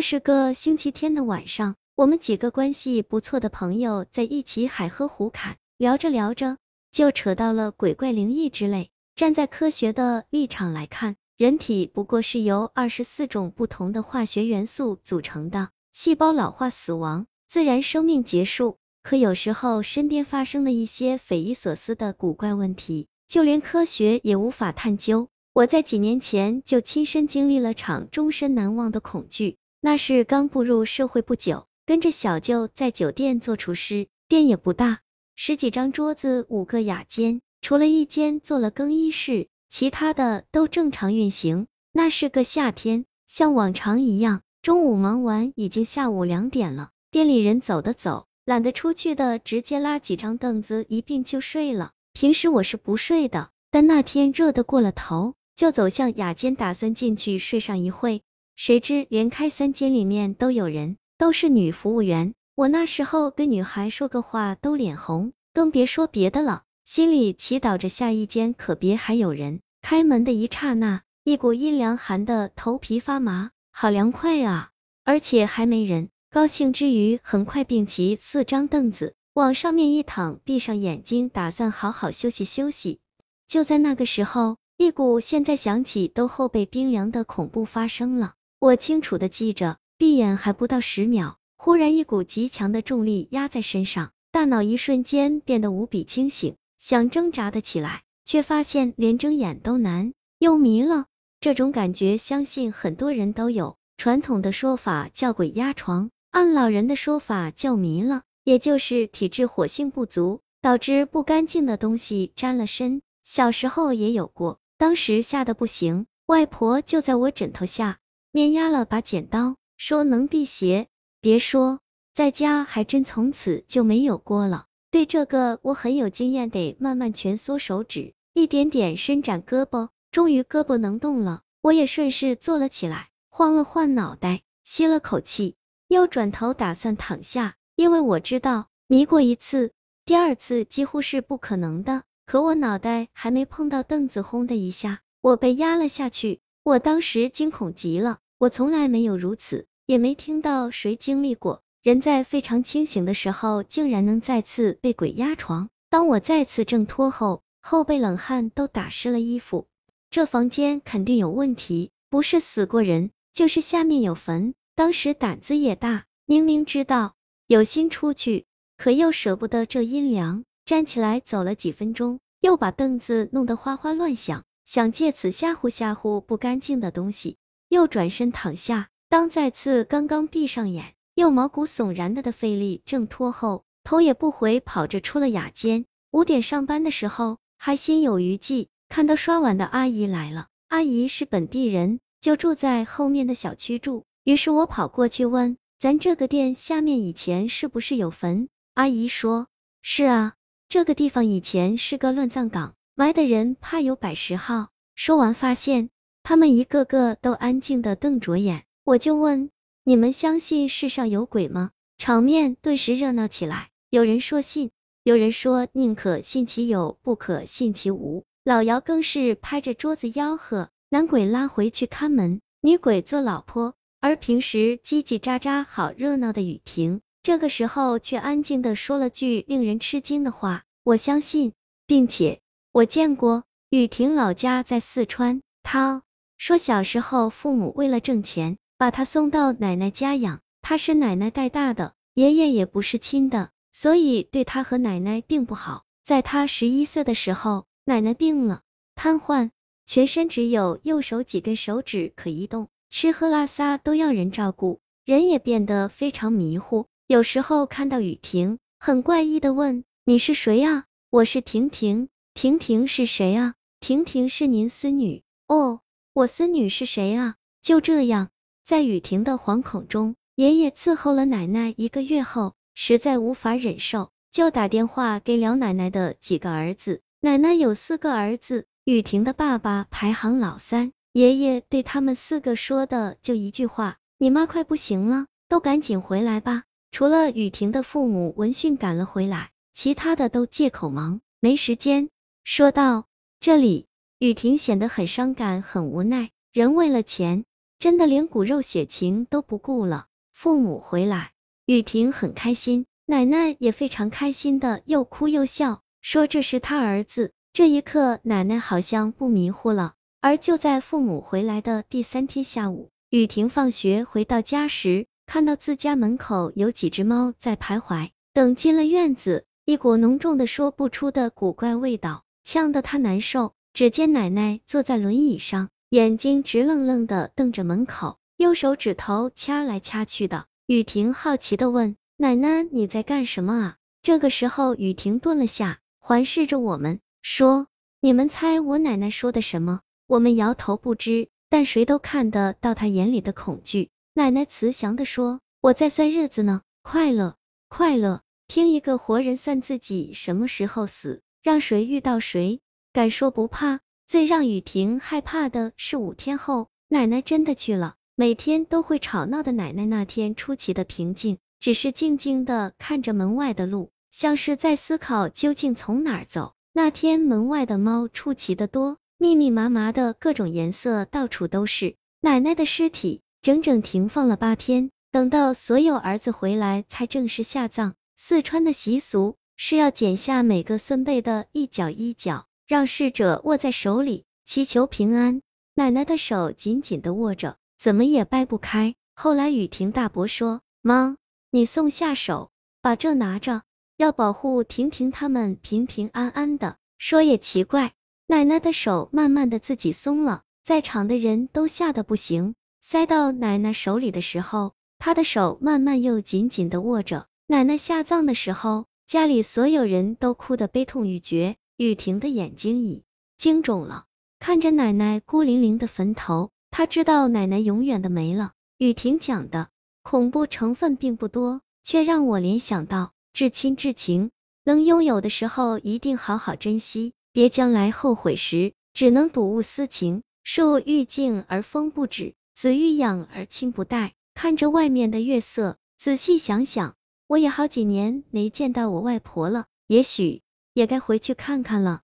是个星期天的晚上，我们几个关系不错的朋友在一起海喝胡侃，聊着聊着就扯到了鬼怪灵异之类。站在科学的立场来看，人体不过是由二十四种不同的化学元素组成的，细胞老化死亡，自然生命结束。可有时候身边发生的一些匪夷所思的古怪问题，就连科学也无法探究。我在几年前就亲身经历了场终身难忘的恐惧，那是刚步入社会不久，跟着小舅在酒店做厨师，店也不大，十几张桌子，五个雅间，除了一间做了更衣室，其他的都正常运行。那是个夏天，像往常一样，中午忙完已经下午两点了，店里人走的走，懒得出去的直接拉几张凳子一并就睡了。平时我是不睡的，但那天热得过了头。就走向雅间，打算进去睡上一会，谁知连开三间里面都有人，都是女服务员。我那时候跟女孩说个话都脸红，更别说别的了。心里祈祷着下一间可别还有人。开门的一刹那，一股阴凉寒的头皮发麻，好凉快啊！而且还没人。高兴之余，很快并齐四张凳子，往上面一躺，闭上眼睛，打算好好休息休息。就在那个时候。一股现在想起都后背冰凉的恐怖发生了，我清楚的记着，闭眼还不到十秒，忽然一股极强的重力压在身上，大脑一瞬间变得无比清醒，想挣扎的起来，却发现连睁眼都难，又迷了。这种感觉相信很多人都有，传统的说法叫鬼压床，按老人的说法叫迷了，也就是体质火性不足，导致不干净的东西沾了身。小时候也有过。当时吓得不行，外婆就在我枕头下面压了把剪刀，说能辟邪。别说，在家还真从此就没有过了。对这个我很有经验，得慢慢蜷缩手指，一点点伸展胳膊，终于胳膊能动了。我也顺势坐了起来，晃了晃脑袋，吸了口气，又转头打算躺下，因为我知道迷过一次，第二次几乎是不可能的。可我脑袋还没碰到凳子，轰的一下，我被压了下去。我当时惊恐极了，我从来没有如此，也没听到谁经历过。人在非常清醒的时候，竟然能再次被鬼压床。当我再次挣脱后，后背冷汗都打湿了衣服。这房间肯定有问题，不是死过人，就是下面有坟。当时胆子也大，明明知道有心出去，可又舍不得这阴凉。站起来走了几分钟，又把凳子弄得哗哗乱响，想借此吓唬吓唬不干净的东西。又转身躺下，当再次刚刚闭上眼，又毛骨悚然的的费力挣脱后，头也不回跑着出了雅间。五点上班的时候，还心有余悸，看到刷碗的阿姨来了。阿姨是本地人，就住在后面的小区住。于是我跑过去问：“咱这个店下面以前是不是有坟？”阿姨说：“是啊。”这个地方以前是个乱葬岗，埋的人怕有百十号。说完，发现他们一个个都安静的瞪着眼。我就问：你们相信世上有鬼吗？场面顿时热闹起来。有人说信，有人说宁可信其有，不可信其无。老姚更是拍着桌子吆喝：男鬼拉回去看门，女鬼做老婆。而平时叽叽喳喳、好热闹的雨婷。这个时候却安静的说了句令人吃惊的话，我相信，并且我见过。雨婷老家在四川，她说小时候父母为了挣钱，把她送到奶奶家养，她是奶奶带大的，爷爷也不是亲的，所以对她和奶奶并不好。在她十一岁的时候，奶奶病了，瘫痪，全身只有右手几根手指可移动，吃喝拉撒都要人照顾，人也变得非常迷糊。有时候看到雨婷，很怪异的问：“你是谁啊？”“我是婷婷。”“婷婷是谁啊？”“婷婷是您孙女。”“哦，我孙女是谁啊？”就这样，在雨婷的惶恐中，爷爷伺候了奶奶一个月后，实在无法忍受，就打电话给了奶奶的几个儿子。奶奶有四个儿子，雨婷的爸爸排行老三。爷爷对他们四个说的就一句话：“你妈快不行了，都赶紧回来吧。”除了雨婷的父母闻讯赶了回来，其他的都借口忙，没时间。说到这里，雨婷显得很伤感，很无奈。人为了钱，真的连骨肉血情都不顾了。父母回来，雨婷很开心，奶奶也非常开心的，又哭又笑，说这是他儿子。这一刻，奶奶好像不迷糊了。而就在父母回来的第三天下午，雨婷放学回到家时，看到自家门口有几只猫在徘徊。等进了院子，一股浓重的说不出的古怪味道，呛得她难受。只见奶奶坐在轮椅上，眼睛直愣愣的瞪着门口。用手指头掐来掐去的，雨婷好奇的问：“奶奶，你在干什么啊？”这个时候，雨婷顿了下，环视着我们，说：“你们猜我奶奶说的什么？”我们摇头不知，但谁都看得到她眼里的恐惧。奶奶慈祥的说：“我在算日子呢，快乐，快乐，听一个活人算自己什么时候死，让谁遇到谁，敢说不怕。”最让雨婷害怕的是五天后，奶奶真的去了。每天都会吵闹的奶奶那天出奇的平静，只是静静的看着门外的路，像是在思考究竟从哪儿走。那天门外的猫出奇的多，密密麻麻的各种颜色到处都是。奶奶的尸体整整停放了八天，等到所有儿子回来才正式下葬。四川的习俗是要剪下每个孙辈的一角一角，让逝者握在手里，祈求平安。奶奶的手紧紧的握着。怎么也掰不开。后来雨婷大伯说：“妈，你送下手，把这拿着，要保护婷婷他们平平安安的。”说也奇怪，奶奶的手慢慢的自己松了，在场的人都吓得不行。塞到奶奶手里的时候，她的手慢慢又紧紧的握着。奶奶下葬的时候，家里所有人都哭得悲痛欲绝。雨婷的眼睛已经肿了，看着奶奶孤零零的坟头。她知道奶奶永远的没了。雨婷讲的恐怖成分并不多，却让我联想到至亲至情，能拥有的时候一定好好珍惜，别将来后悔时只能睹物思情。树欲静而风不止，子欲养而亲不待。看着外面的月色，仔细想想，我也好几年没见到我外婆了，也许也该回去看看了。